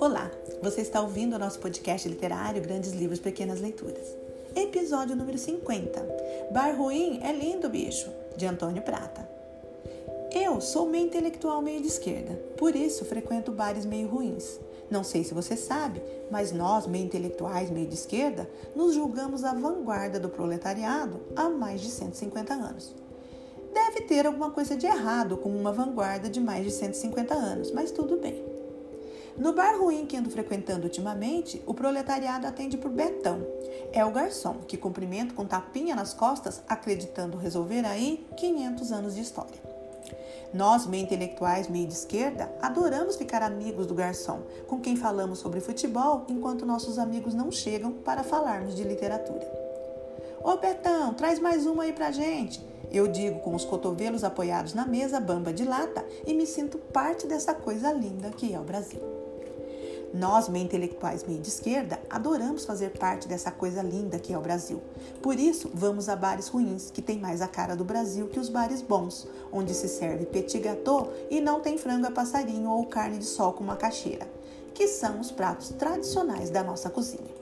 Olá, você está ouvindo o nosso podcast literário Grandes Livros, Pequenas Leituras. Episódio número 50. Bar ruim é lindo, bicho, de Antônio Prata. Eu sou meio intelectual, meio de esquerda, por isso frequento bares meio ruins. Não sei se você sabe, mas nós, meio intelectuais, meio de esquerda, nos julgamos a vanguarda do proletariado há mais de 150 anos. Deve ter alguma coisa de errado com uma vanguarda de mais de 150 anos, mas tudo bem. No bar ruim que ando frequentando ultimamente, o proletariado atende por Betão. É o garçom que cumprimenta com tapinha nas costas, acreditando resolver aí 500 anos de história. Nós, meio intelectuais, meio de esquerda, adoramos ficar amigos do garçom, com quem falamos sobre futebol enquanto nossos amigos não chegam para falarmos de literatura. Ô Betão, traz mais uma aí pra gente. Eu digo com os cotovelos apoiados na mesa bamba de lata e me sinto parte dessa coisa linda que é o Brasil. Nós, meio intelectuais, meio de esquerda, adoramos fazer parte dessa coisa linda que é o Brasil. Por isso, vamos a bares ruins, que tem mais a cara do Brasil que os bares bons, onde se serve petit gâteau e não tem frango a passarinho ou carne de sol com macaxeira, que são os pratos tradicionais da nossa cozinha.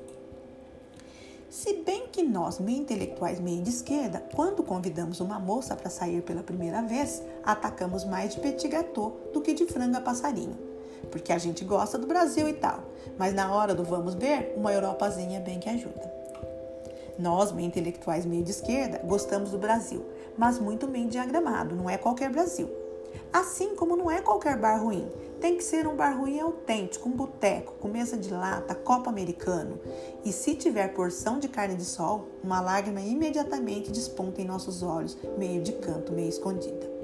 Se bem que nós, meio intelectuais, meio de esquerda, quando convidamos uma moça para sair pela primeira vez, atacamos mais de petit gâteau do que de frango a passarinho porque a gente gosta do Brasil e tal. Mas na hora do vamos ver, uma Europazinha bem que ajuda. Nós, meio intelectuais meio de esquerda, gostamos do Brasil, mas muito bem diagramado, não é qualquer Brasil. Assim como não é qualquer bar ruim, tem que ser um bar ruim autêntico, um boteco, com mesa de lata, copo americano. E se tiver porção de carne de sol, uma lágrima imediatamente desponta em nossos olhos, meio de canto, meio escondida.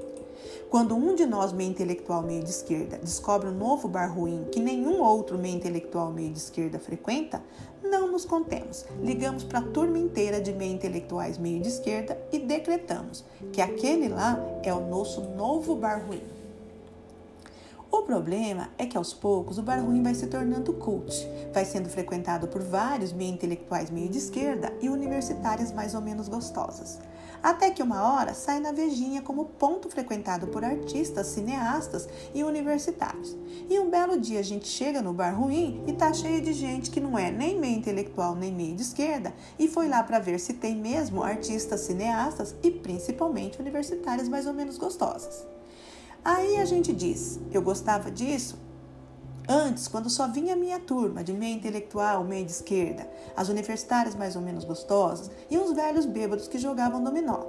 Quando um de nós, meio intelectual meio de esquerda, descobre um novo bar ruim que nenhum outro meio intelectual meio de esquerda frequenta, não nos contemos. Ligamos para a turma inteira de meio intelectuais meio de esquerda e decretamos que aquele lá é o nosso novo bar ruim. O problema é que aos poucos o bar ruim vai se tornando cult, vai sendo frequentado por vários meio intelectuais meio de esquerda e universitárias mais ou menos gostosas. Até que uma hora sai na Vejinha como ponto frequentado por artistas, cineastas e universitários. E um belo dia a gente chega no bar ruim e tá cheio de gente que não é nem meio intelectual nem meio de esquerda e foi lá para ver se tem mesmo artistas, cineastas e principalmente universitárias mais ou menos gostosas. Aí a gente diz: eu gostava disso Antes, quando só vinha a minha turma, de meio intelectual, meio de esquerda, as universitárias mais ou menos gostosas e uns velhos bêbados que jogavam dominó.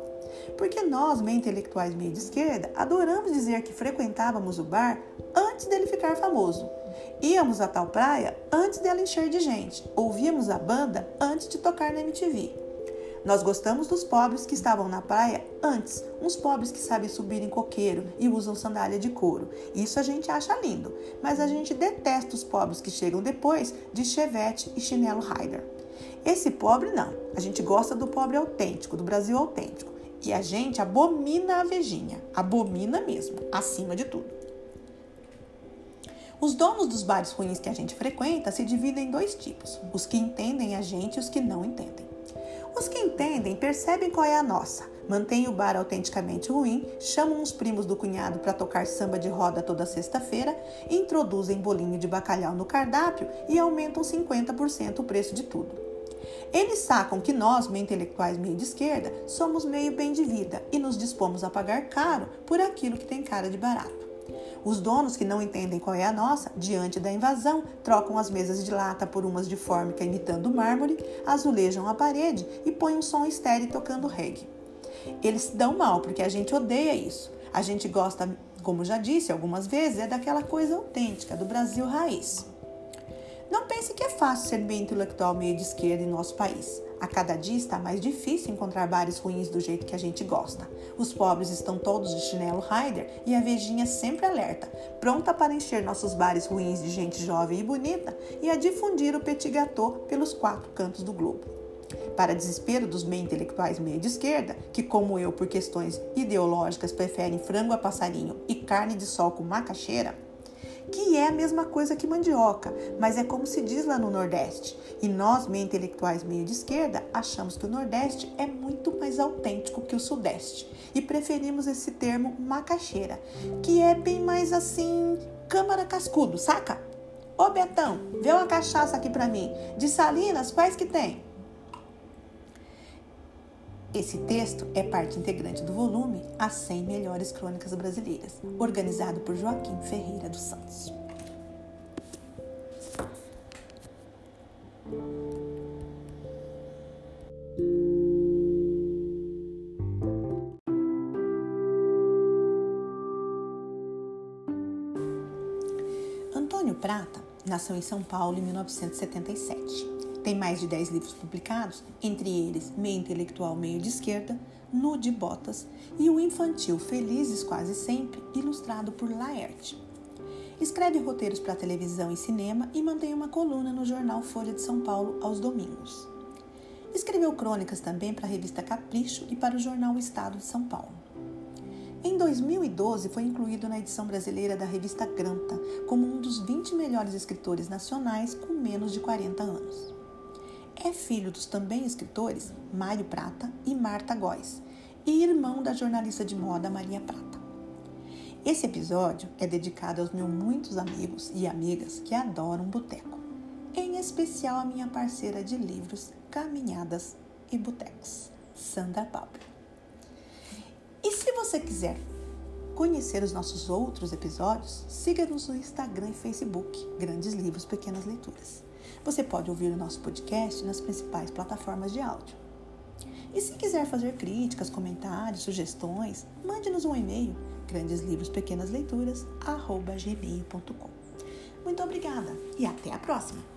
Porque nós, meio intelectuais, meio de esquerda, adoramos dizer que frequentávamos o bar antes dele ficar famoso. Íamos a tal praia antes dela encher de gente. Ouvíamos a banda antes de tocar na MTV. Nós gostamos dos pobres que estavam na praia antes, uns pobres que sabem subir em coqueiro e usam sandália de couro. Isso a gente acha lindo, mas a gente detesta os pobres que chegam depois de chevette e chinelo Ryder. Esse pobre não, a gente gosta do pobre autêntico, do Brasil autêntico. E a gente abomina a vejinha, abomina mesmo, acima de tudo. Os donos dos bares ruins que a gente frequenta se dividem em dois tipos: os que entendem a gente e os que não entendem. Os que entendem percebem qual é a nossa. Mantêm o bar autenticamente ruim, chamam os primos do cunhado para tocar samba de roda toda sexta-feira, introduzem bolinho de bacalhau no cardápio e aumentam 50% o preço de tudo. Eles sacam que nós, meio intelectuais meio de esquerda, somos meio bem de vida e nos dispomos a pagar caro por aquilo que tem cara de barato. Os donos que não entendem qual é a nossa, diante da invasão, trocam as mesas de lata por umas de fórmica imitando mármore, azulejam a parede e põem um som estéreo tocando reggae. Eles se dão mal porque a gente odeia isso. A gente gosta, como já disse algumas vezes, é daquela coisa autêntica, do Brasil raiz. Não pense que é fácil ser bem intelectual meio de esquerda em nosso país. A cada dia está mais difícil encontrar bares ruins do jeito que a gente gosta. Os pobres estão todos de chinelo Ryder e a Vejinha sempre alerta, pronta para encher nossos bares ruins de gente jovem e bonita e a difundir o petit gâteau pelos quatro cantos do globo. Para desespero dos meio intelectuais meio de esquerda, que como eu por questões ideológicas preferem frango a passarinho e carne de sol com macaxeira, que é a mesma coisa que mandioca, mas é como se diz lá no Nordeste. E nós, meio intelectuais, meio de esquerda, achamos que o Nordeste é muito mais autêntico que o Sudeste e preferimos esse termo macaxeira, que é bem mais assim, câmara cascudo, saca? Ô Betão, vê uma cachaça aqui para mim. De Salinas, quais que tem? Esse texto é parte integrante do volume As 100 Melhores Crônicas Brasileiras, organizado por Joaquim Ferreira dos Santos. Antônio Prata nasceu em São Paulo em 1977 tem mais de 10 livros publicados, entre eles Meio Intelectual, Meio de Esquerda, Nude Botas e o infantil Felizes Quase Sempre, ilustrado por Laerte. Escreve roteiros para televisão e cinema e mantém uma coluna no jornal Folha de São Paulo aos domingos. Escreveu crônicas também para a revista Capricho e para o jornal o Estado de São Paulo. Em 2012, foi incluído na edição brasileira da revista Granta como um dos 20 melhores escritores nacionais com menos de 40 anos. É filho dos também escritores Mário Prata e Marta Góes, e irmão da jornalista de moda Maria Prata. Esse episódio é dedicado aos meus muitos amigos e amigas que adoram boteco, em especial a minha parceira de livros, caminhadas e botecos, Sandra Pauper. E se você quiser conhecer os nossos outros episódios, siga-nos no Instagram e Facebook, Grandes Livros Pequenas Leituras. Você pode ouvir o nosso podcast nas principais plataformas de áudio. E se quiser fazer críticas, comentários, sugestões, mande-nos um e-mail grandeslivros.pequenasleituras@gmail.com. Muito obrigada e até a próxima.